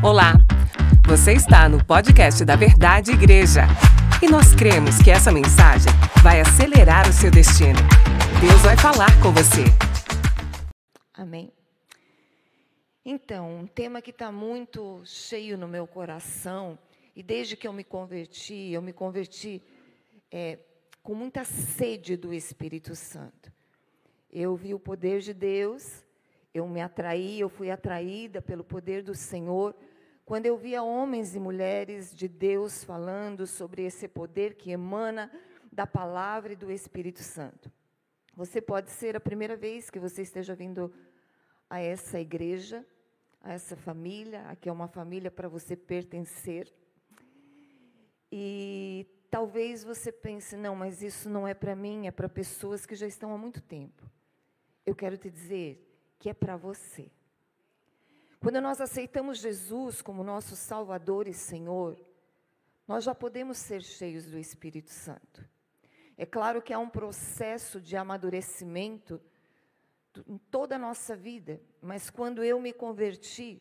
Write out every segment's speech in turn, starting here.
Olá, você está no podcast da Verdade Igreja e nós cremos que essa mensagem vai acelerar o seu destino. Deus vai falar com você. Amém. Então, um tema que está muito cheio no meu coração, e desde que eu me converti, eu me converti é, com muita sede do Espírito Santo. Eu vi o poder de Deus, eu me atraí, eu fui atraída pelo poder do Senhor, quando eu via homens e mulheres de Deus falando sobre esse poder que emana da palavra e do Espírito Santo. Você pode ser a primeira vez que você esteja vindo a essa igreja, a essa família, aqui é uma família para você pertencer. E talvez você pense, não, mas isso não é para mim, é para pessoas que já estão há muito tempo. Eu quero te dizer que é para você. Quando nós aceitamos Jesus como nosso Salvador e Senhor, nós já podemos ser cheios do Espírito Santo. É claro que há um processo de amadurecimento em toda a nossa vida, mas quando eu me converti,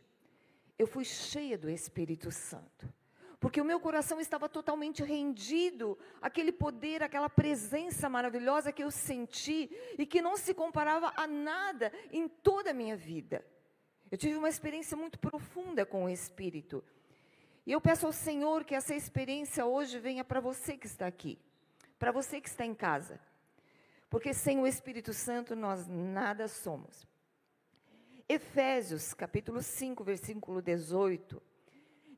eu fui cheia do Espírito Santo. Porque o meu coração estava totalmente rendido àquele poder, àquela presença maravilhosa que eu senti e que não se comparava a nada em toda a minha vida. Eu tive uma experiência muito profunda com o Espírito. E eu peço ao Senhor que essa experiência hoje venha para você que está aqui, para você que está em casa. Porque sem o Espírito Santo nós nada somos. Efésios, capítulo 5, versículo 18,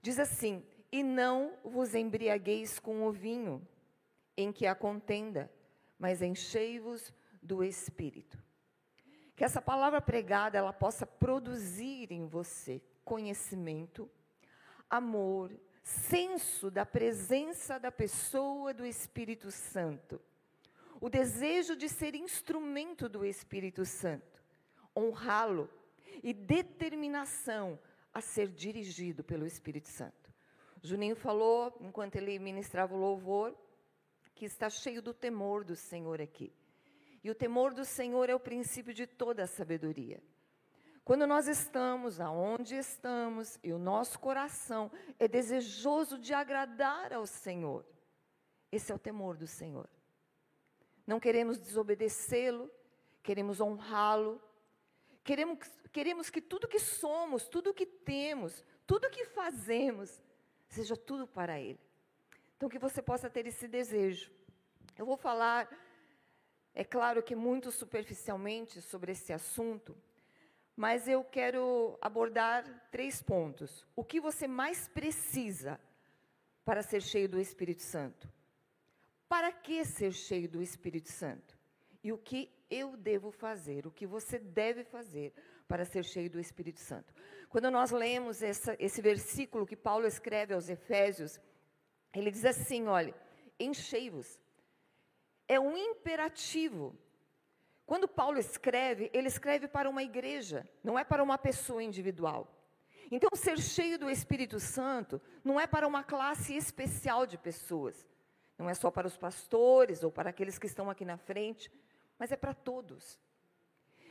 diz assim: E não vos embriagueis com o vinho, em que há contenda, mas enchei-vos do Espírito. Que essa palavra pregada ela possa produzir em você conhecimento, amor, senso da presença da pessoa do Espírito Santo. O desejo de ser instrumento do Espírito Santo, honrá-lo e determinação a ser dirigido pelo Espírito Santo. Juninho falou, enquanto ele ministrava o louvor, que está cheio do temor do Senhor aqui. E o temor do Senhor é o princípio de toda a sabedoria. Quando nós estamos aonde estamos e o nosso coração é desejoso de agradar ao Senhor, esse é o temor do Senhor. Não queremos desobedecê-lo, queremos honrá-lo, queremos, queremos que tudo que somos, tudo que temos, tudo que fazemos, seja tudo para Ele. Então, que você possa ter esse desejo. Eu vou falar é claro que muito superficialmente sobre esse assunto, mas eu quero abordar três pontos. O que você mais precisa para ser cheio do Espírito Santo? Para que ser cheio do Espírito Santo? E o que eu devo fazer, o que você deve fazer para ser cheio do Espírito Santo? Quando nós lemos essa, esse versículo que Paulo escreve aos Efésios, ele diz assim: olha, enchei-vos é um imperativo. Quando Paulo escreve, ele escreve para uma igreja, não é para uma pessoa individual. Então, ser cheio do Espírito Santo não é para uma classe especial de pessoas. Não é só para os pastores ou para aqueles que estão aqui na frente, mas é para todos.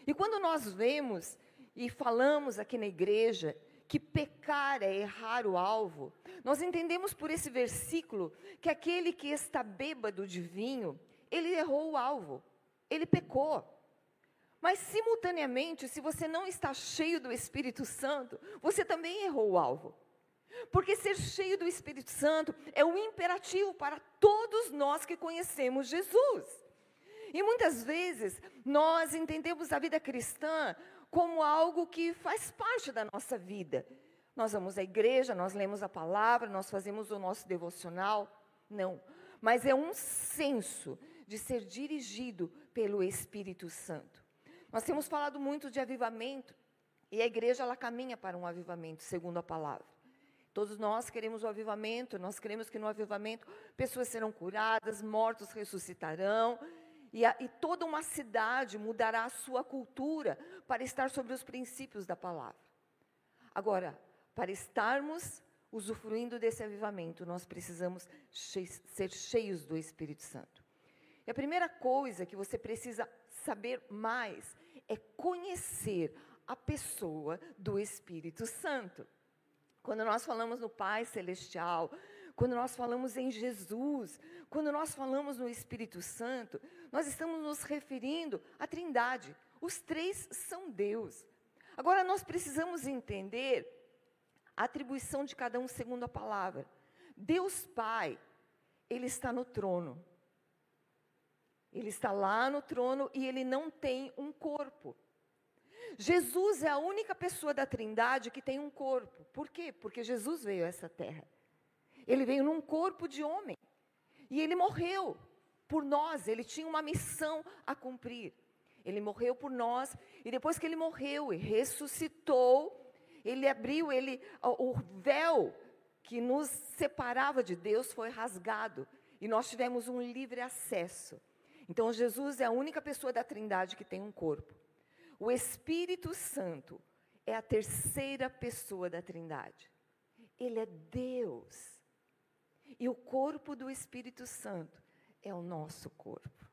E quando nós vemos e falamos aqui na igreja que pecar é errar o alvo, nós entendemos por esse versículo que aquele que está bêbado de vinho, ele errou o alvo, ele pecou. Mas, simultaneamente, se você não está cheio do Espírito Santo, você também errou o alvo. Porque ser cheio do Espírito Santo é um imperativo para todos nós que conhecemos Jesus. E muitas vezes nós entendemos a vida cristã como algo que faz parte da nossa vida. Nós vamos à igreja, nós lemos a palavra, nós fazemos o nosso devocional. Não. Mas é um senso de ser dirigido pelo Espírito Santo. Nós temos falado muito de avivamento e a igreja ela caminha para um avivamento, segundo a palavra. Todos nós queremos o avivamento, nós queremos que no avivamento pessoas serão curadas, mortos ressuscitarão, e, a, e toda uma cidade mudará a sua cultura para estar sobre os princípios da palavra. Agora, para estarmos usufruindo desse avivamento, nós precisamos che ser cheios do Espírito Santo. E a primeira coisa que você precisa saber mais é conhecer a pessoa do Espírito Santo. Quando nós falamos no Pai Celestial, quando nós falamos em Jesus, quando nós falamos no Espírito Santo, nós estamos nos referindo à Trindade. Os três são Deus. Agora nós precisamos entender a atribuição de cada um segundo a palavra. Deus Pai, ele está no trono. Ele está lá no trono e ele não tem um corpo. Jesus é a única pessoa da Trindade que tem um corpo. Por quê? Porque Jesus veio a essa terra. Ele veio num corpo de homem. E ele morreu por nós, ele tinha uma missão a cumprir. Ele morreu por nós e depois que ele morreu e ressuscitou, ele abriu, ele o véu que nos separava de Deus foi rasgado e nós tivemos um livre acesso. Então Jesus é a única pessoa da Trindade que tem um corpo. O Espírito Santo é a terceira pessoa da Trindade. Ele é Deus. E o corpo do Espírito Santo é o nosso corpo.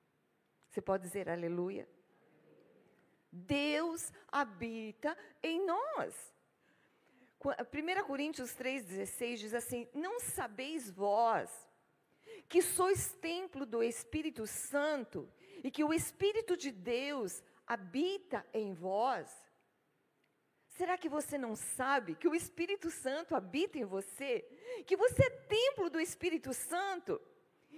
Você pode dizer aleluia? Deus habita em nós. 1 Coríntios 3,16 diz assim: Não sabeis vós que sois templo do Espírito Santo e que o Espírito de Deus habita em vós? Será que você não sabe que o Espírito Santo habita em você? Que você é templo do Espírito Santo?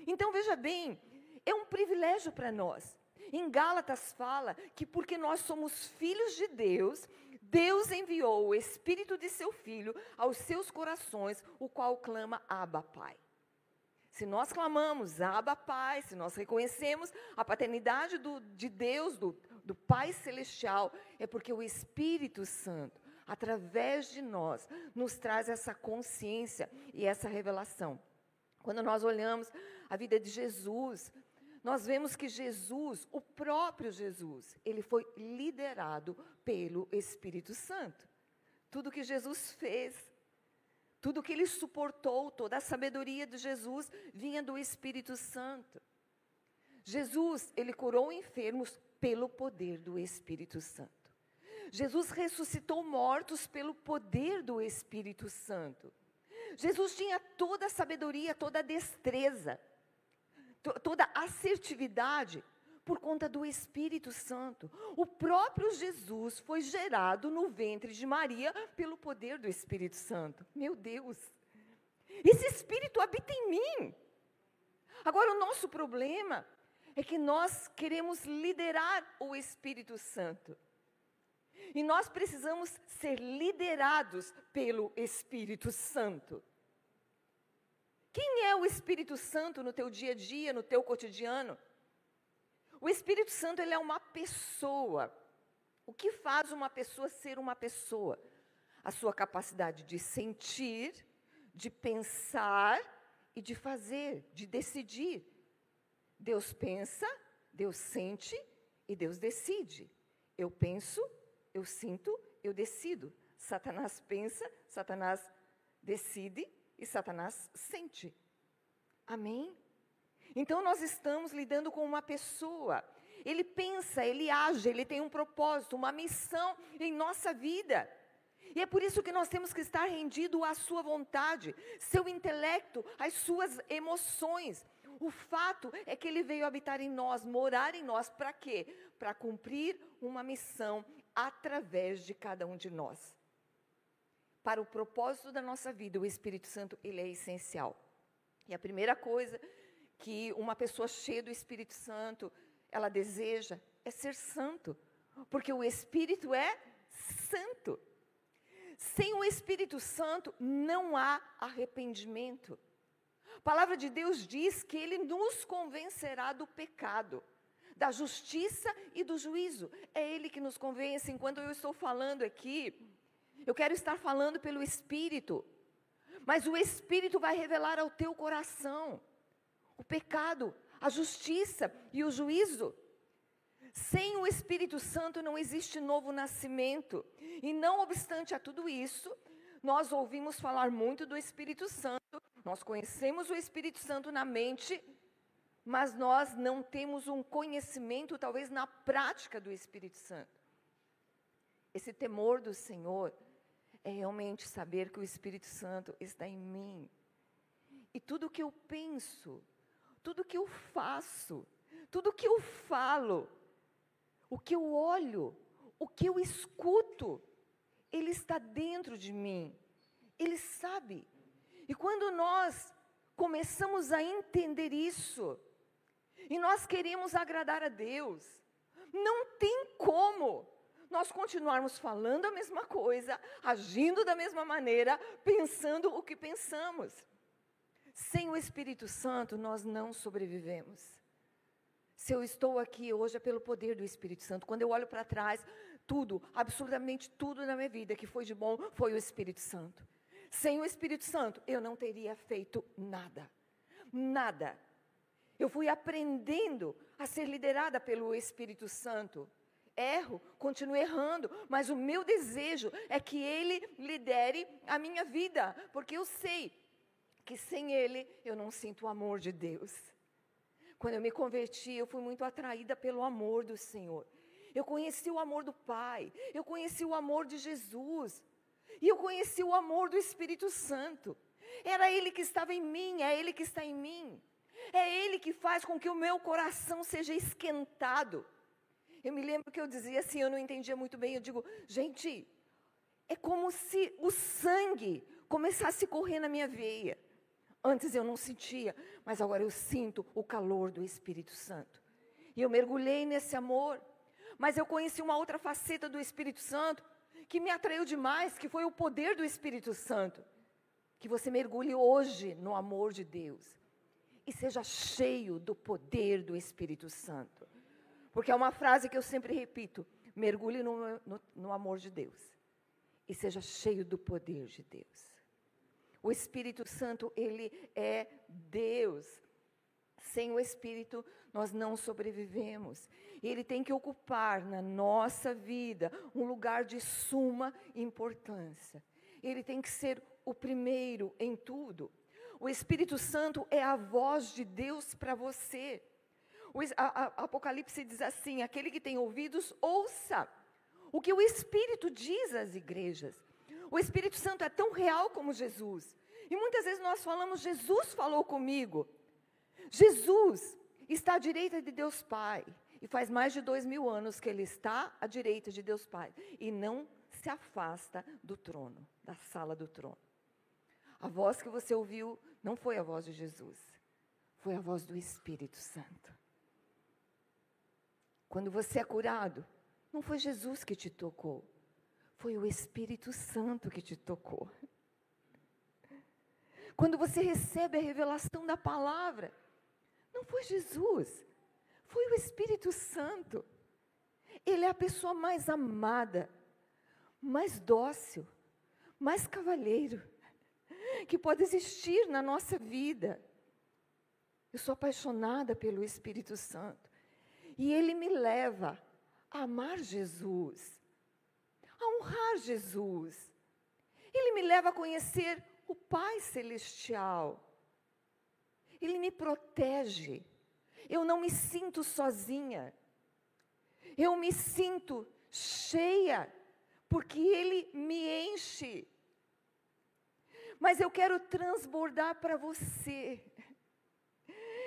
Então veja bem, é um privilégio para nós. Em Gálatas fala que porque nós somos filhos de Deus, Deus enviou o Espírito de seu Filho aos seus corações, o qual clama Abba Pai. Se nós clamamos Abba Pai, se nós reconhecemos a paternidade do, de Deus, do, do Pai Celestial, é porque o Espírito Santo, através de nós, nos traz essa consciência e essa revelação. Quando nós olhamos a vida de Jesus, nós vemos que Jesus, o próprio Jesus, ele foi liderado pelo Espírito Santo. Tudo que Jesus fez, tudo que ele suportou, toda a sabedoria de Jesus vinha do Espírito Santo. Jesus, ele curou enfermos pelo poder do Espírito Santo. Jesus ressuscitou mortos pelo poder do Espírito Santo. Jesus tinha toda a sabedoria, toda a destreza, to toda a assertividade por conta do Espírito Santo. O próprio Jesus foi gerado no ventre de Maria pelo poder do Espírito Santo. Meu Deus! Esse Espírito habita em mim. Agora, o nosso problema é que nós queremos liderar o Espírito Santo. E nós precisamos ser liderados pelo Espírito Santo. Quem é o Espírito Santo no teu dia a dia, no teu cotidiano? O Espírito Santo ele é uma pessoa. O que faz uma pessoa ser uma pessoa? A sua capacidade de sentir, de pensar e de fazer, de decidir. Deus pensa, Deus sente e Deus decide. Eu penso, eu sinto, eu decido. Satanás pensa, Satanás decide e Satanás sente. Amém? Então nós estamos lidando com uma pessoa. Ele pensa, ele age, ele tem um propósito, uma missão em nossa vida. E é por isso que nós temos que estar rendido à sua vontade, seu intelecto, às suas emoções, o fato é que ele veio habitar em nós, morar em nós, para quê? Para cumprir uma missão através de cada um de nós. Para o propósito da nossa vida, o Espírito Santo, ele é essencial. E a primeira coisa que uma pessoa cheia do Espírito Santo, ela deseja é ser santo, porque o Espírito é santo. Sem o Espírito Santo não há arrependimento. A palavra de Deus diz que Ele nos convencerá do pecado, da justiça e do juízo. É Ele que nos convence. Enquanto eu estou falando aqui, eu quero estar falando pelo Espírito. Mas o Espírito vai revelar ao teu coração o pecado, a justiça e o juízo. Sem o Espírito Santo não existe novo nascimento. E não obstante a tudo isso, nós ouvimos falar muito do Espírito Santo, nós conhecemos o Espírito Santo na mente, mas nós não temos um conhecimento, talvez, na prática do Espírito Santo. Esse temor do Senhor é realmente saber que o Espírito Santo está em mim. E tudo que eu penso, tudo que eu faço, tudo que eu falo, o que eu olho, o que eu escuto, ele está dentro de mim. Ele sabe. E quando nós começamos a entender isso, e nós queremos agradar a Deus, não tem como nós continuarmos falando a mesma coisa, agindo da mesma maneira, pensando o que pensamos. Sem o Espírito Santo, nós não sobrevivemos. Se eu estou aqui hoje é pelo poder do Espírito Santo. Quando eu olho para trás, tudo, absolutamente tudo na minha vida que foi de bom foi o Espírito Santo. Sem o Espírito Santo, eu não teria feito nada. Nada. Eu fui aprendendo a ser liderada pelo Espírito Santo. Erro, continuo errando, mas o meu desejo é que Ele lidere a minha vida, porque eu sei que sem Ele eu não sinto o amor de Deus. Quando eu me converti, eu fui muito atraída pelo amor do Senhor. Eu conheci o amor do Pai, eu conheci o amor de Jesus, e eu conheci o amor do Espírito Santo. Era Ele que estava em mim, é Ele que está em mim. É Ele que faz com que o meu coração seja esquentado. Eu me lembro que eu dizia assim, eu não entendia muito bem. Eu digo, gente, é como se o sangue começasse a correr na minha veia. Antes eu não sentia, mas agora eu sinto o calor do Espírito Santo. E eu mergulhei nesse amor. Mas eu conheci uma outra faceta do Espírito Santo que me atraiu demais, que foi o poder do Espírito Santo. Que você mergulhe hoje no amor de Deus e seja cheio do poder do Espírito Santo. Porque é uma frase que eu sempre repito: mergulhe no, no, no amor de Deus e seja cheio do poder de Deus. O Espírito Santo, ele é Deus. Sem o Espírito, nós não sobrevivemos. Ele tem que ocupar na nossa vida um lugar de suma importância. Ele tem que ser o primeiro em tudo. O Espírito Santo é a voz de Deus para você. O Apocalipse diz assim: aquele que tem ouvidos, ouça o que o Espírito diz às igrejas. O Espírito Santo é tão real como Jesus. E muitas vezes nós falamos, Jesus falou comigo. Jesus está à direita de Deus Pai. E faz mais de dois mil anos que ele está à direita de Deus Pai. E não se afasta do trono, da sala do trono. A voz que você ouviu não foi a voz de Jesus, foi a voz do Espírito Santo. Quando você é curado, não foi Jesus que te tocou, foi o Espírito Santo que te tocou. Quando você recebe a revelação da palavra, não foi Jesus, foi o Espírito Santo. Ele é a pessoa mais amada, mais dócil, mais cavalheiro que pode existir na nossa vida. Eu sou apaixonada pelo Espírito Santo. E ele me leva a amar Jesus, a honrar Jesus. Ele me leva a conhecer o Pai Celestial. Ele me protege. Eu não me sinto sozinha. Eu me sinto cheia, porque Ele me enche. Mas eu quero transbordar para você.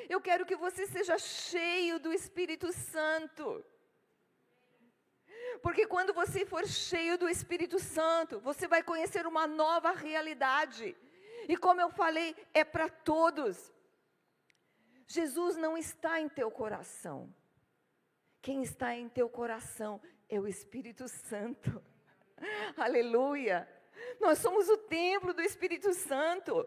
Eu quero que você seja cheio do Espírito Santo. Porque quando você for cheio do Espírito Santo, você vai conhecer uma nova realidade. E como eu falei, é para todos. Jesus não está em teu coração. Quem está em teu coração é o Espírito Santo. Aleluia. Nós somos o templo do Espírito Santo.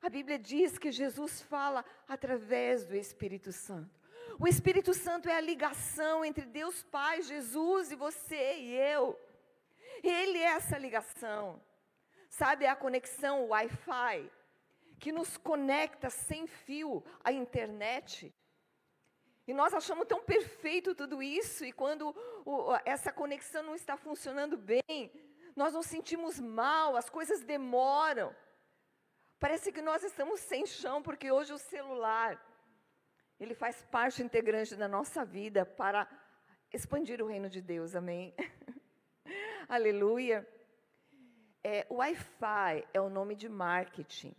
A Bíblia diz que Jesus fala através do Espírito Santo. O Espírito Santo é a ligação entre Deus Pai, Jesus e você e eu. Ele é essa ligação. Sabe a conexão Wi-Fi que nos conecta sem fio à internet? E nós achamos tão perfeito tudo isso, e quando o, essa conexão não está funcionando bem, nós nos sentimos mal, as coisas demoram. Parece que nós estamos sem chão, porque hoje o celular, ele faz parte integrante da nossa vida para expandir o reino de Deus, amém? Aleluia. É, Wi-Fi é o nome de marketing.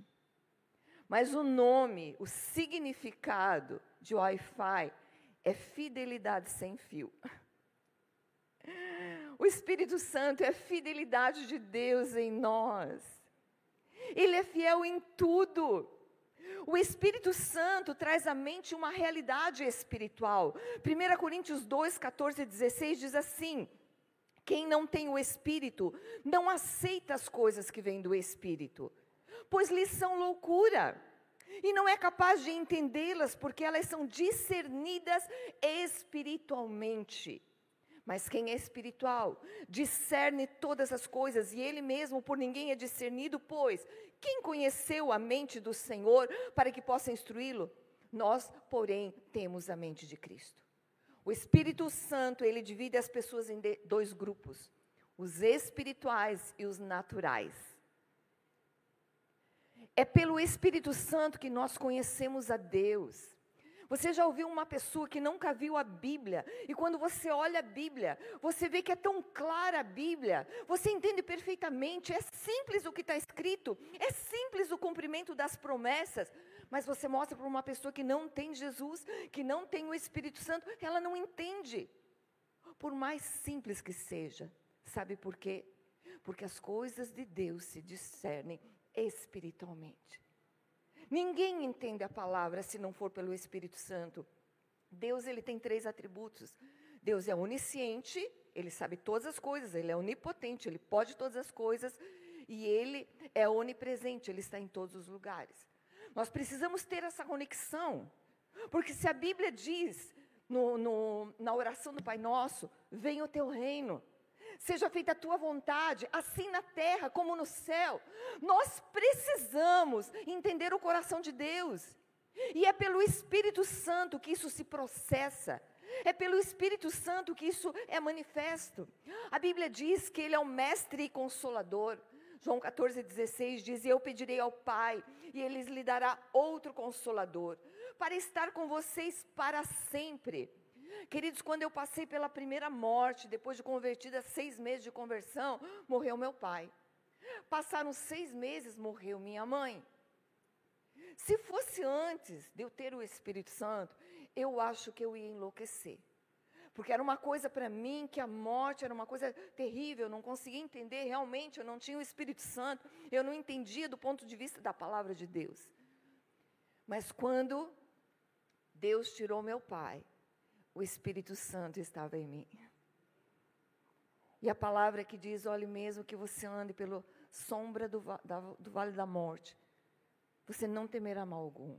Mas o nome, o significado de Wi-Fi é fidelidade sem fio. O Espírito Santo é a fidelidade de Deus em nós. Ele é fiel em tudo. O Espírito Santo traz à mente uma realidade espiritual. 1 Coríntios 2, 14 e 16 diz assim: Quem não tem o Espírito não aceita as coisas que vêm do Espírito, pois lhes são loucura e não é capaz de entendê-las porque elas são discernidas espiritualmente. Mas quem é espiritual discerne todas as coisas e ele mesmo por ninguém é discernido, pois quem conheceu a mente do Senhor para que possa instruí-lo? Nós, porém, temos a mente de Cristo. O Espírito Santo, ele divide as pessoas em dois grupos: os espirituais e os naturais. É pelo Espírito Santo que nós conhecemos a Deus. Você já ouviu uma pessoa que nunca viu a Bíblia, e quando você olha a Bíblia, você vê que é tão clara a Bíblia, você entende perfeitamente, é simples o que está escrito, é simples o cumprimento das promessas, mas você mostra para uma pessoa que não tem Jesus, que não tem o Espírito Santo, ela não entende. Por mais simples que seja, sabe por quê? Porque as coisas de Deus se discernem espiritualmente. Ninguém entende a palavra se não for pelo Espírito Santo. Deus ele tem três atributos. Deus é onisciente, ele sabe todas as coisas, ele é onipotente, ele pode todas as coisas e ele é onipresente, ele está em todos os lugares. Nós precisamos ter essa conexão, porque se a Bíblia diz no, no, na oração do Pai Nosso, venha o teu reino, seja feita a tua vontade, assim na terra como no céu. Nós precisamos entender o coração de Deus. E é pelo Espírito Santo que isso se processa. É pelo Espírito Santo que isso é manifesto. A Bíblia diz que Ele é o mestre e consolador. João 14, 16 diz: Eu pedirei ao Pai, e Ele lhe dará outro consolador, para estar com vocês para sempre. Queridos, quando eu passei pela primeira morte, depois de convertida, seis meses de conversão, morreu meu pai. Passaram seis meses, morreu minha mãe. Se fosse antes de eu ter o Espírito Santo, eu acho que eu ia enlouquecer. Porque era uma coisa para mim que a morte era uma coisa terrível, eu não conseguia entender realmente, eu não tinha o Espírito Santo, eu não entendia do ponto de vista da palavra de Deus. Mas quando Deus tirou meu pai, o Espírito Santo estava em mim. E a palavra que diz: olhe mesmo que você ande pela sombra do, da, do vale da morte, você não temerá mal algum,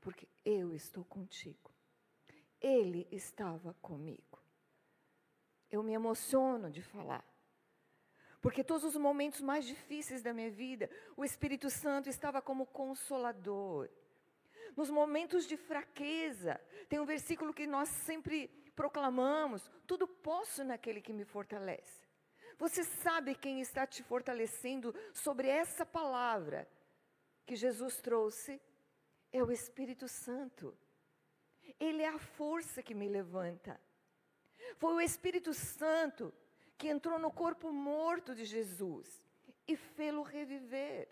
porque eu estou contigo. Ele estava comigo. Eu me emociono de falar. Porque todos os momentos mais difíceis da minha vida, o Espírito Santo estava como consolador nos momentos de fraqueza. Tem um versículo que nós sempre proclamamos: tudo posso naquele que me fortalece. Você sabe quem está te fortalecendo sobre essa palavra que Jesus trouxe? É o Espírito Santo. Ele é a força que me levanta. Foi o Espírito Santo que entrou no corpo morto de Jesus e fê-lo reviver.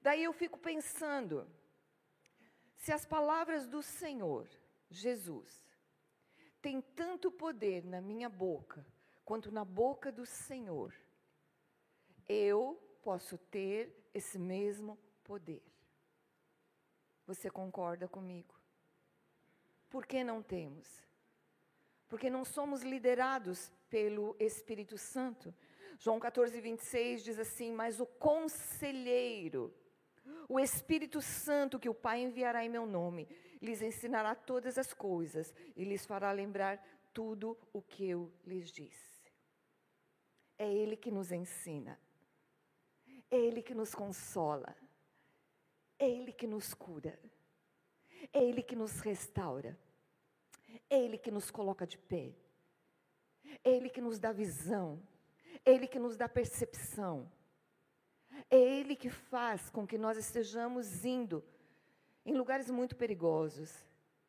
Daí eu fico pensando, se as palavras do Senhor, Jesus, têm tanto poder na minha boca quanto na boca do Senhor, eu posso ter esse mesmo poder. Você concorda comigo? Por que não temos? Porque não somos liderados pelo Espírito Santo. João 14, 26 diz assim: Mas o conselheiro, o Espírito Santo que o Pai enviará em meu nome, lhes ensinará todas as coisas e lhes fará lembrar tudo o que eu lhes disse. É Ele que nos ensina, é Ele que nos consola, é Ele que nos cura, é Ele que nos restaura, é Ele que nos coloca de pé, é Ele que nos dá visão, é Ele que nos dá percepção. É Ele que faz com que nós estejamos indo em lugares muito perigosos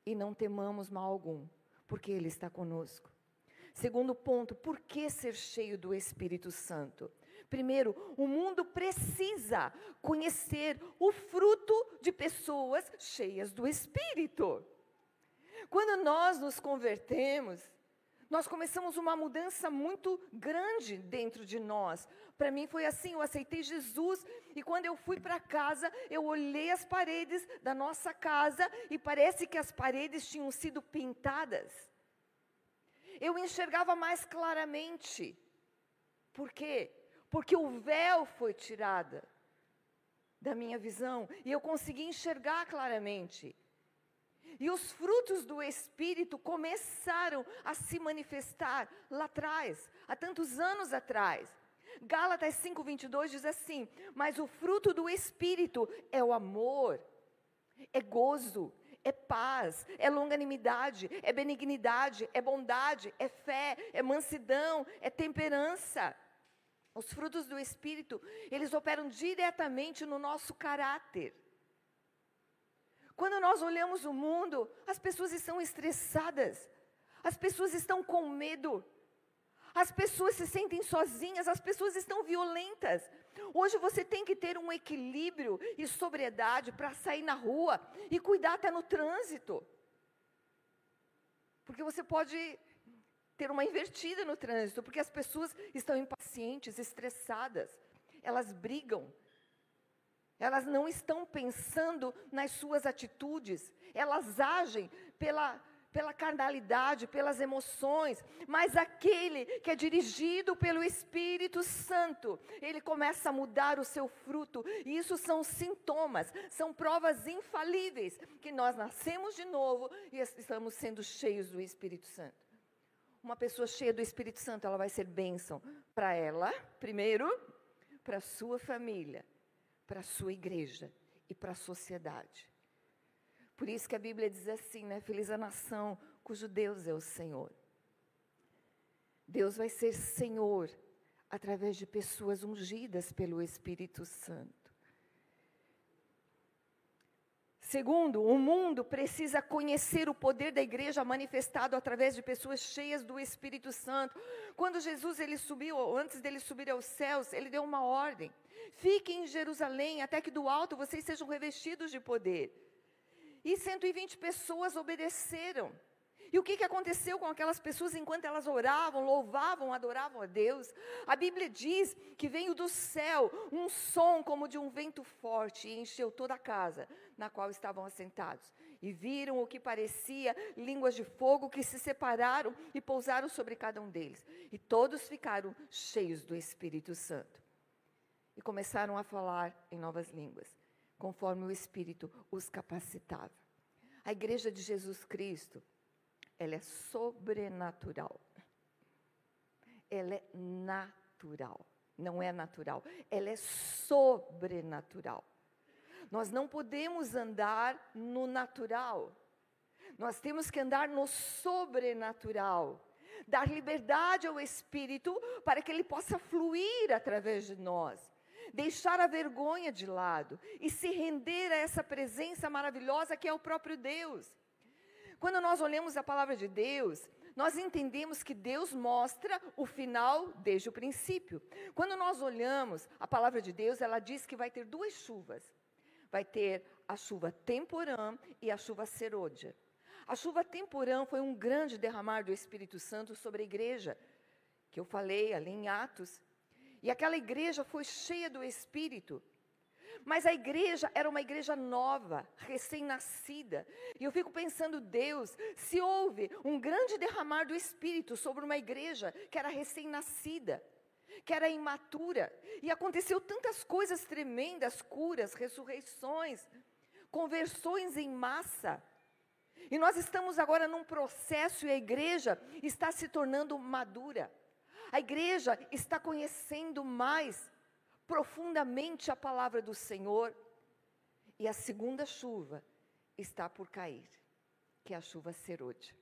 e não temamos mal algum, porque Ele está conosco. Segundo ponto, por que ser cheio do Espírito Santo? Primeiro, o mundo precisa conhecer o fruto de pessoas cheias do Espírito. Quando nós nos convertemos, nós começamos uma mudança muito grande dentro de nós. Para mim foi assim, eu aceitei Jesus e quando eu fui para casa, eu olhei as paredes da nossa casa e parece que as paredes tinham sido pintadas. Eu enxergava mais claramente. Por quê? Porque o véu foi tirado da minha visão e eu consegui enxergar claramente. E os frutos do Espírito começaram a se manifestar lá atrás, há tantos anos atrás. Gálatas 5:22 diz assim: "Mas o fruto do espírito é o amor, é gozo, é paz, é longanimidade, é benignidade, é bondade, é fé, é mansidão, é temperança." Os frutos do espírito, eles operam diretamente no nosso caráter. Quando nós olhamos o mundo, as pessoas estão estressadas, as pessoas estão com medo, as pessoas se sentem sozinhas, as pessoas estão violentas. Hoje você tem que ter um equilíbrio e sobriedade para sair na rua e cuidar até no trânsito. Porque você pode ter uma invertida no trânsito, porque as pessoas estão impacientes, estressadas, elas brigam, elas não estão pensando nas suas atitudes, elas agem pela, pela carnalidade, pelas emoções, mas aquele que é dirigido pelo Espírito Santo, ele começa a mudar o seu fruto, e isso são sintomas, são provas infalíveis que nós nascemos de novo e estamos sendo cheios do Espírito Santo. Uma pessoa cheia do Espírito Santo, ela vai ser bênção para ela, primeiro, para sua família para a sua igreja e para a sociedade. Por isso que a Bíblia diz assim, né? Feliz a nação cujo Deus é o Senhor. Deus vai ser Senhor através de pessoas ungidas pelo Espírito Santo. Segundo, o mundo precisa conhecer o poder da igreja manifestado através de pessoas cheias do Espírito Santo. Quando Jesus ele subiu, antes dele subir aos céus, ele deu uma ordem: Fiquem em Jerusalém até que do alto vocês sejam revestidos de poder. E 120 pessoas obedeceram. E o que, que aconteceu com aquelas pessoas enquanto elas oravam, louvavam, adoravam a Deus? A Bíblia diz que veio do céu um som como de um vento forte e encheu toda a casa na qual estavam assentados. E viram o que parecia línguas de fogo que se separaram e pousaram sobre cada um deles. E todos ficaram cheios do Espírito Santo. E começaram a falar em novas línguas, conforme o Espírito os capacitava. A igreja de Jesus Cristo ela é sobrenatural. Ela é natural. Não é natural. Ela é sobrenatural. Nós não podemos andar no natural. Nós temos que andar no sobrenatural. Dar liberdade ao Espírito para que ele possa fluir através de nós. Deixar a vergonha de lado e se render a essa presença maravilhosa que é o próprio Deus. Quando nós olhamos a palavra de Deus, nós entendemos que Deus mostra o final desde o princípio. Quando nós olhamos a palavra de Deus, ela diz que vai ter duas chuvas. Vai ter a chuva temporã e a chuva serôdia. A chuva temporã foi um grande derramar do Espírito Santo sobre a igreja, que eu falei ali em Atos. E aquela igreja foi cheia do Espírito. Mas a igreja era uma igreja nova, recém-nascida. E eu fico pensando, Deus, se houve um grande derramar do Espírito sobre uma igreja que era recém-nascida, que era imatura, e aconteceu tantas coisas tremendas curas, ressurreições, conversões em massa. E nós estamos agora num processo e a igreja está se tornando madura. A igreja está conhecendo mais profundamente a palavra do Senhor, e a segunda chuva está por cair, que é a chuva serôdia.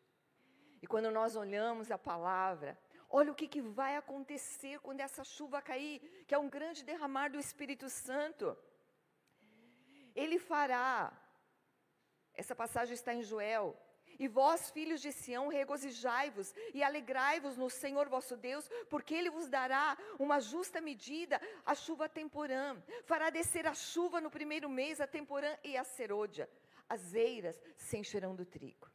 E quando nós olhamos a palavra, olha o que, que vai acontecer quando essa chuva cair, que é um grande derramar do Espírito Santo. Ele fará, essa passagem está em Joel, E vós, filhos de Sião, regozijai-vos e alegrai-vos no Senhor vosso Deus, porque Ele vos dará uma justa medida, a chuva temporã. Fará descer a chuva no primeiro mês, a temporã e a serôdia. As eiras se encherão do trigo.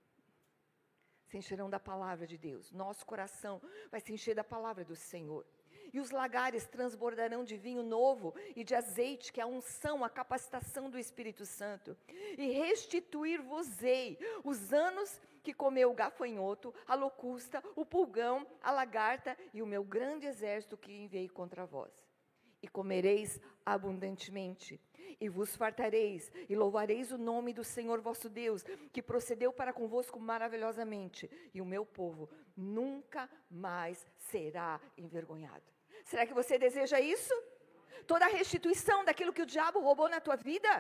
Se encherão da palavra de Deus. Nosso coração vai se encher da palavra do Senhor. E os lagares transbordarão de vinho novo e de azeite, que é a unção, a capacitação do Espírito Santo. E restituir-vos-ei os anos que comeu o gafanhoto, a locusta, o pulgão, a lagarta e o meu grande exército que enviei contra vós. E comereis abundantemente, e vos fartareis, e louvareis o nome do Senhor vosso Deus, que procedeu para convosco maravilhosamente, e o meu povo nunca mais será envergonhado. Será que você deseja isso? Toda a restituição daquilo que o diabo roubou na tua vida?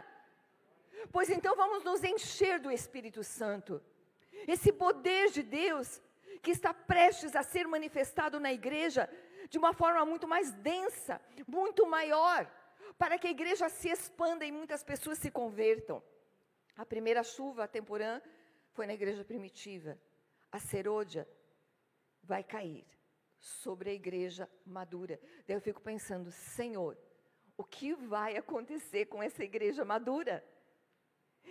Pois então vamos nos encher do Espírito Santo. Esse poder de Deus que está prestes a ser manifestado na igreja de uma forma muito mais densa, muito maior, para que a igreja se expanda e muitas pessoas se convertam. A primeira chuva temporã foi na igreja primitiva. A serôdia vai cair sobre a igreja madura. Daí eu fico pensando, Senhor, o que vai acontecer com essa igreja madura?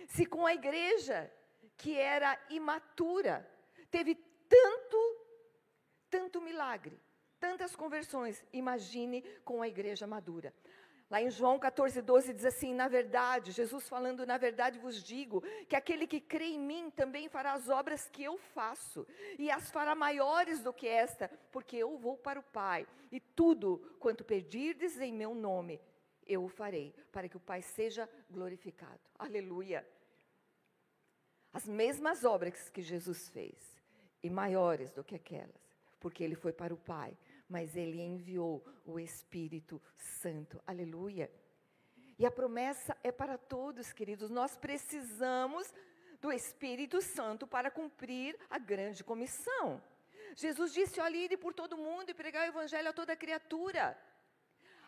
Se com a igreja que era imatura, teve tanto, tanto milagre, tantas conversões, imagine com a igreja madura. Lá em João 14, 12 diz assim: Na verdade, Jesus falando, na verdade vos digo, que aquele que crê em mim também fará as obras que eu faço, e as fará maiores do que esta, porque eu vou para o Pai, e tudo quanto pedirdes em meu nome, eu o farei, para que o Pai seja glorificado. Aleluia. As mesmas obras que Jesus fez, e maiores do que aquelas, porque ele foi para o Pai mas ele enviou o Espírito Santo. Aleluia. E a promessa é para todos, queridos. Nós precisamos do Espírito Santo para cumprir a grande comissão. Jesus disse: olhe, por todo mundo e pregar o evangelho a toda criatura.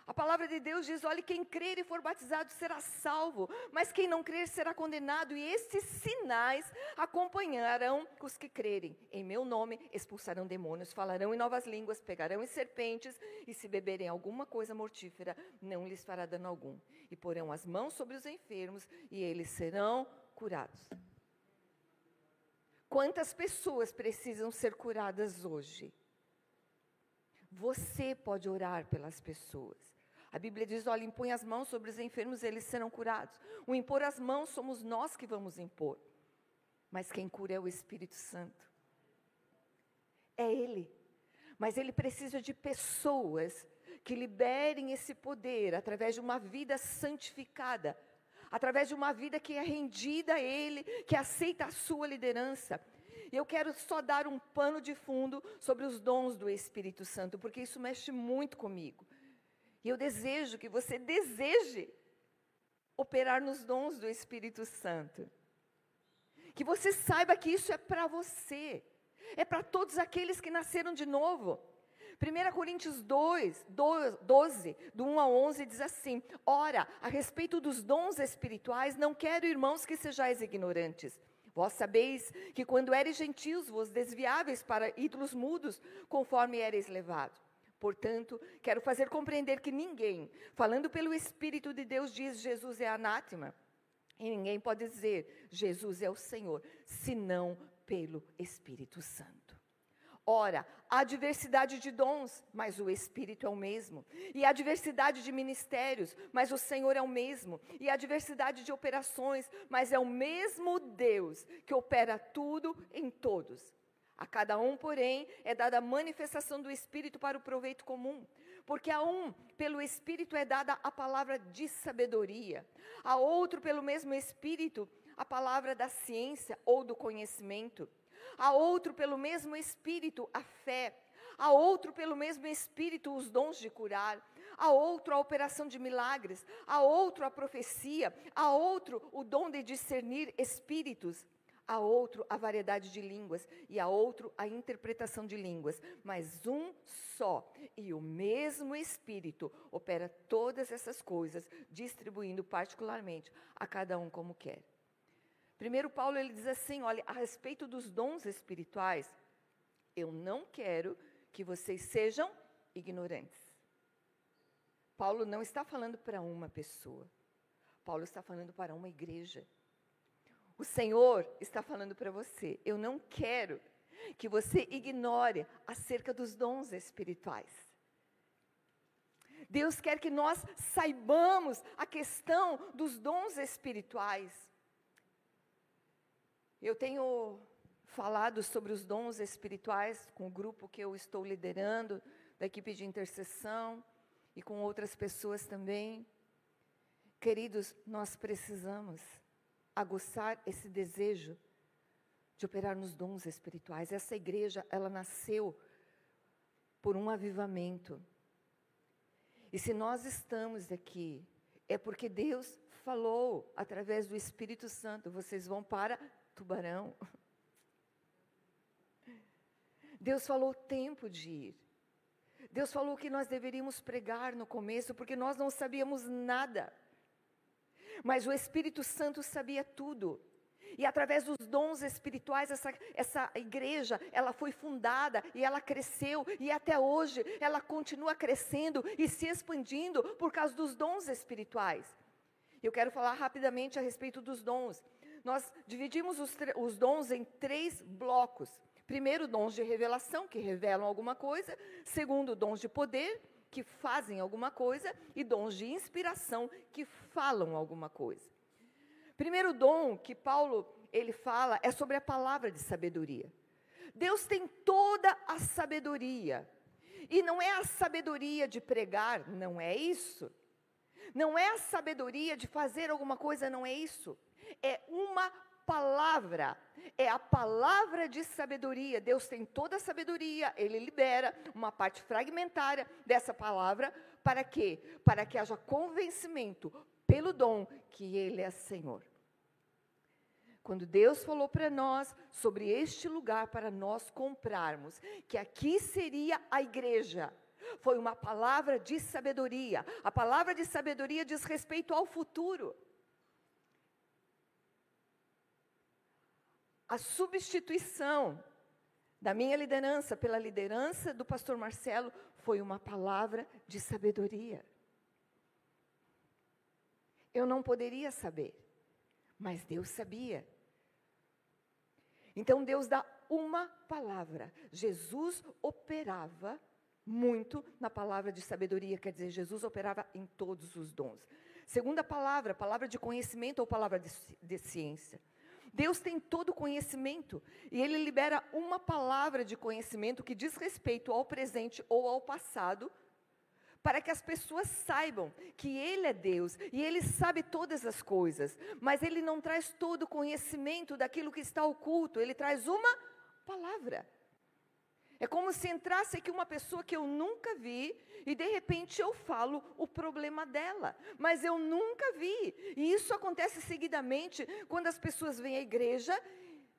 A palavra de Deus diz: olhe, quem crer e for batizado será salvo, mas quem não crer será condenado, e esses sinais acompanharão os que crerem. Em meu nome expulsarão demônios, falarão em novas línguas, pegarão em serpentes, e se beberem alguma coisa mortífera, não lhes fará dano algum. E porão as mãos sobre os enfermos, e eles serão curados. Quantas pessoas precisam ser curadas hoje? Você pode orar pelas pessoas. A Bíblia diz: olha, impõe as mãos sobre os enfermos, eles serão curados. O impor as mãos somos nós que vamos impor. Mas quem cura é o Espírito Santo. É Ele. Mas Ele precisa de pessoas que liberem esse poder através de uma vida santificada, através de uma vida que é rendida a Ele, que aceita a sua liderança. E eu quero só dar um pano de fundo sobre os dons do Espírito Santo, porque isso mexe muito comigo. E eu desejo que você deseje operar nos dons do Espírito Santo. Que você saiba que isso é para você. É para todos aqueles que nasceram de novo. 1 Coríntios 2, 12, do 1 ao 11, diz assim: Ora, a respeito dos dons espirituais, não quero, irmãos, que sejais ignorantes. Vós sabeis que quando eres gentios, vos desviáveis para ídolos mudos, conforme eres levados. Portanto, quero fazer compreender que ninguém, falando pelo Espírito de Deus, diz Jesus é anátema. E ninguém pode dizer Jesus é o Senhor, senão pelo Espírito Santo. Ora, há diversidade de dons, mas o Espírito é o mesmo. E há diversidade de ministérios, mas o Senhor é o mesmo. E há diversidade de operações, mas é o mesmo Deus que opera tudo em todos. A cada um, porém, é dada a manifestação do Espírito para o proveito comum. Porque a um, pelo Espírito, é dada a palavra de sabedoria, a outro, pelo mesmo Espírito, a palavra da ciência ou do conhecimento, a outro, pelo mesmo Espírito, a fé, a outro, pelo mesmo Espírito, os dons de curar, a outro, a operação de milagres, a outro, a profecia, a outro, o dom de discernir espíritos a outro a variedade de línguas e a outro a interpretação de línguas, mas um só e o mesmo Espírito opera todas essas coisas, distribuindo particularmente a cada um como quer. Primeiro Paulo ele diz assim, olha, a respeito dos dons espirituais, eu não quero que vocês sejam ignorantes. Paulo não está falando para uma pessoa. Paulo está falando para uma igreja. O Senhor está falando para você. Eu não quero que você ignore acerca dos dons espirituais. Deus quer que nós saibamos a questão dos dons espirituais. Eu tenho falado sobre os dons espirituais com o grupo que eu estou liderando, da equipe de intercessão e com outras pessoas também. Queridos, nós precisamos aguçar esse desejo de operar nos dons espirituais. Essa igreja, ela nasceu por um avivamento. E se nós estamos aqui, é porque Deus falou através do Espírito Santo: vocês vão para Tubarão. Deus falou o tempo de ir. Deus falou que nós deveríamos pregar no começo, porque nós não sabíamos nada. Mas o Espírito Santo sabia tudo. E através dos dons espirituais, essa, essa igreja, ela foi fundada e ela cresceu. E até hoje, ela continua crescendo e se expandindo por causa dos dons espirituais. Eu quero falar rapidamente a respeito dos dons. Nós dividimos os, os dons em três blocos. Primeiro, dons de revelação, que revelam alguma coisa. Segundo, dons de poder, que fazem alguma coisa. E dons de inspiração, que falam alguma coisa. Primeiro dom que Paulo ele fala é sobre a palavra de sabedoria. Deus tem toda a sabedoria. E não é a sabedoria de pregar, não é isso. Não é a sabedoria de fazer alguma coisa, não é isso. É uma palavra, é a palavra de sabedoria. Deus tem toda a sabedoria, ele libera uma parte fragmentária dessa palavra para quê? Para que haja convencimento pelo dom que ele é Senhor. Quando Deus falou para nós sobre este lugar para nós comprarmos, que aqui seria a igreja, foi uma palavra de sabedoria. A palavra de sabedoria diz respeito ao futuro. A substituição da minha liderança pela liderança do pastor Marcelo foi uma palavra de sabedoria. Eu não poderia saber, mas Deus sabia. Então Deus dá uma palavra. Jesus operava muito na palavra de sabedoria, quer dizer, Jesus operava em todos os dons. Segunda palavra, palavra de conhecimento ou palavra de, de ciência. Deus tem todo o conhecimento e Ele libera uma palavra de conhecimento que diz respeito ao presente ou ao passado, para que as pessoas saibam que Ele é Deus e Ele sabe todas as coisas, mas Ele não traz todo o conhecimento daquilo que está oculto, Ele traz uma palavra. É como se entrasse aqui uma pessoa que eu nunca vi e de repente eu falo o problema dela, mas eu nunca vi. E isso acontece seguidamente quando as pessoas vêm à igreja,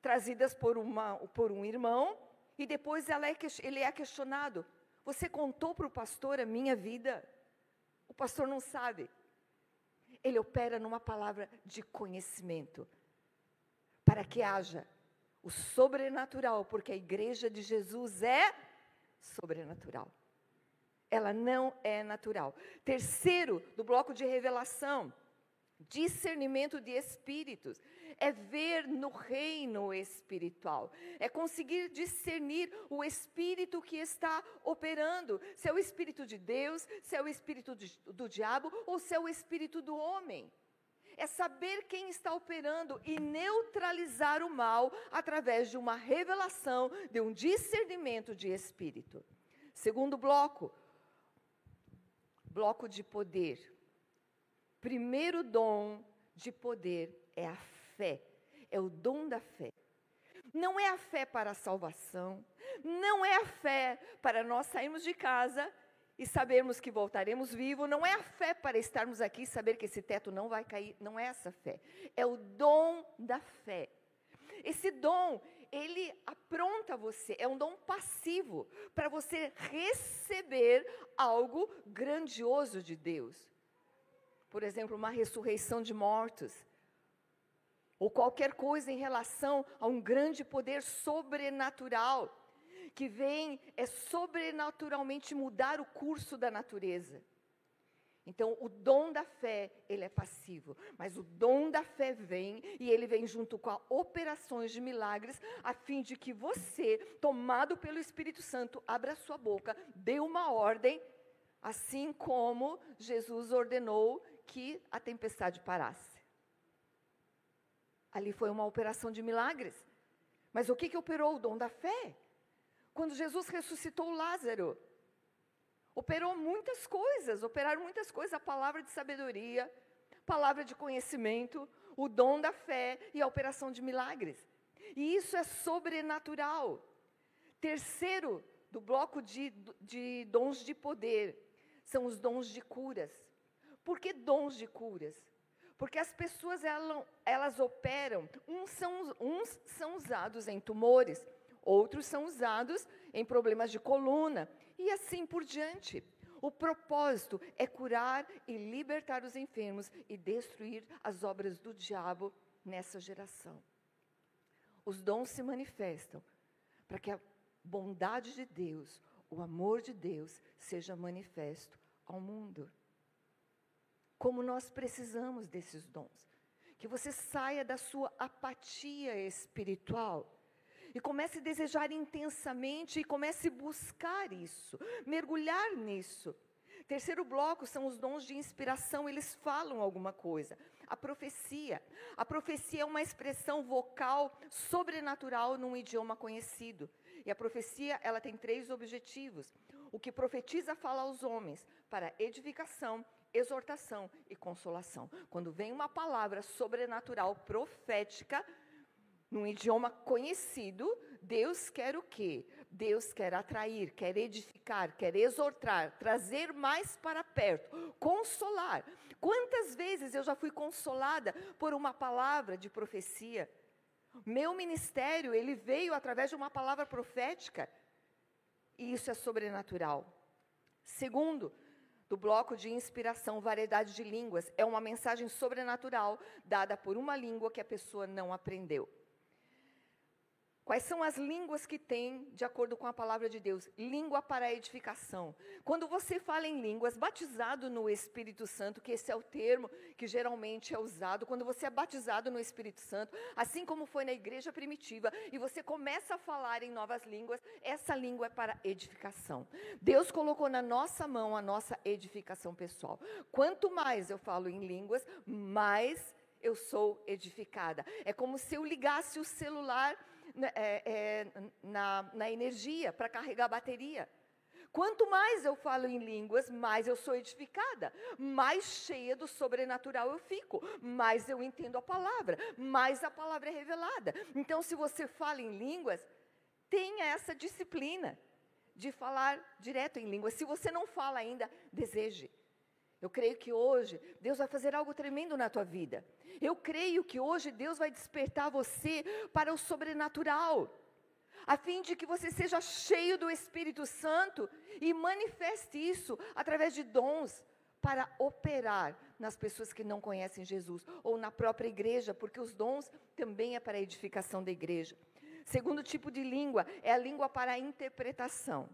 trazidas por, uma, por um irmão, e depois é, ele é questionado: Você contou para o pastor a minha vida? O pastor não sabe. Ele opera numa palavra de conhecimento, para que haja o sobrenatural, porque a igreja de Jesus é sobrenatural. Ela não é natural. Terceiro, do bloco de revelação, discernimento de espíritos. É ver no reino espiritual. É conseguir discernir o espírito que está operando. Se é o espírito de Deus, se é o espírito de, do diabo ou se é o espírito do homem é saber quem está operando e neutralizar o mal através de uma revelação, de um discernimento de espírito. Segundo bloco, bloco de poder. Primeiro dom de poder é a fé, é o dom da fé. Não é a fé para a salvação, não é a fé para nós sairmos de casa e sabermos que voltaremos vivos, não é a fé para estarmos aqui e saber que esse teto não vai cair, não é essa fé. É o dom da fé. Esse dom, ele apronta você, é um dom passivo para você receber algo grandioso de Deus. Por exemplo, uma ressurreição de mortos, ou qualquer coisa em relação a um grande poder sobrenatural, que vem é sobrenaturalmente mudar o curso da natureza. Então, o dom da fé, ele é passivo, mas o dom da fé vem e ele vem junto com operações de milagres, a fim de que você, tomado pelo Espírito Santo, abra sua boca, dê uma ordem, assim como Jesus ordenou que a tempestade parasse. Ali foi uma operação de milagres. Mas o que, que operou o dom da fé? Quando Jesus ressuscitou Lázaro, Operou muitas coisas, operaram muitas coisas, a palavra de sabedoria, palavra de conhecimento, o dom da fé e a operação de milagres. E isso é sobrenatural. Terceiro do bloco de, de dons de poder são os dons de curas. Por que dons de curas? Porque as pessoas elas, elas operam, uns são, uns são usados em tumores, outros são usados em problemas de coluna, e assim por diante. O propósito é curar e libertar os enfermos e destruir as obras do diabo nessa geração. Os dons se manifestam para que a bondade de Deus, o amor de Deus, seja manifesto ao mundo. Como nós precisamos desses dons. Que você saia da sua apatia espiritual e comece a desejar intensamente e comece a buscar isso, mergulhar nisso. Terceiro bloco são os dons de inspiração, eles falam alguma coisa. A profecia. A profecia é uma expressão vocal sobrenatural num idioma conhecido. E a profecia, ela tem três objetivos. O que profetiza fala aos homens para edificação, exortação e consolação. Quando vem uma palavra sobrenatural profética, num idioma conhecido, Deus quer o quê? Deus quer atrair, quer edificar, quer exortar, trazer mais para perto, consolar. Quantas vezes eu já fui consolada por uma palavra de profecia? Meu ministério, ele veio através de uma palavra profética. E isso é sobrenatural. Segundo, do bloco de inspiração, variedade de línguas, é uma mensagem sobrenatural dada por uma língua que a pessoa não aprendeu. Quais são as línguas que tem, de acordo com a palavra de Deus? Língua para edificação. Quando você fala em línguas, batizado no Espírito Santo, que esse é o termo que geralmente é usado, quando você é batizado no Espírito Santo, assim como foi na igreja primitiva, e você começa a falar em novas línguas, essa língua é para edificação. Deus colocou na nossa mão a nossa edificação pessoal. Quanto mais eu falo em línguas, mais eu sou edificada. É como se eu ligasse o celular é, é, na, na energia, para carregar a bateria. Quanto mais eu falo em línguas, mais eu sou edificada, mais cheia do sobrenatural eu fico, mais eu entendo a palavra, mais a palavra é revelada. Então, se você fala em línguas, tenha essa disciplina de falar direto em línguas. Se você não fala ainda, deseje. Eu creio que hoje Deus vai fazer algo tremendo na tua vida. Eu creio que hoje Deus vai despertar você para o sobrenatural, a fim de que você seja cheio do Espírito Santo e manifeste isso através de dons para operar nas pessoas que não conhecem Jesus ou na própria igreja, porque os dons também é para a edificação da igreja. Segundo tipo de língua é a língua para a interpretação.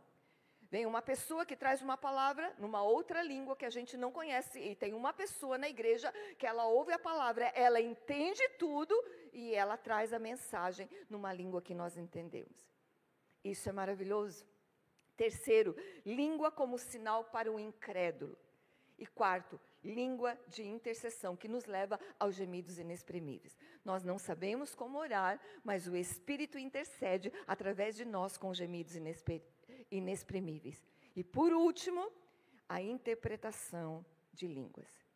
Vem uma pessoa que traz uma palavra numa outra língua que a gente não conhece, e tem uma pessoa na igreja que ela ouve a palavra, ela entende tudo e ela traz a mensagem numa língua que nós entendemos. Isso é maravilhoso. Terceiro, língua como sinal para o incrédulo. E quarto, língua de intercessão, que nos leva aos gemidos inexprimíveis. Nós não sabemos como orar, mas o Espírito intercede através de nós com gemidos inexprimíveis inexprimíveis. E por último, a interpretação de línguas.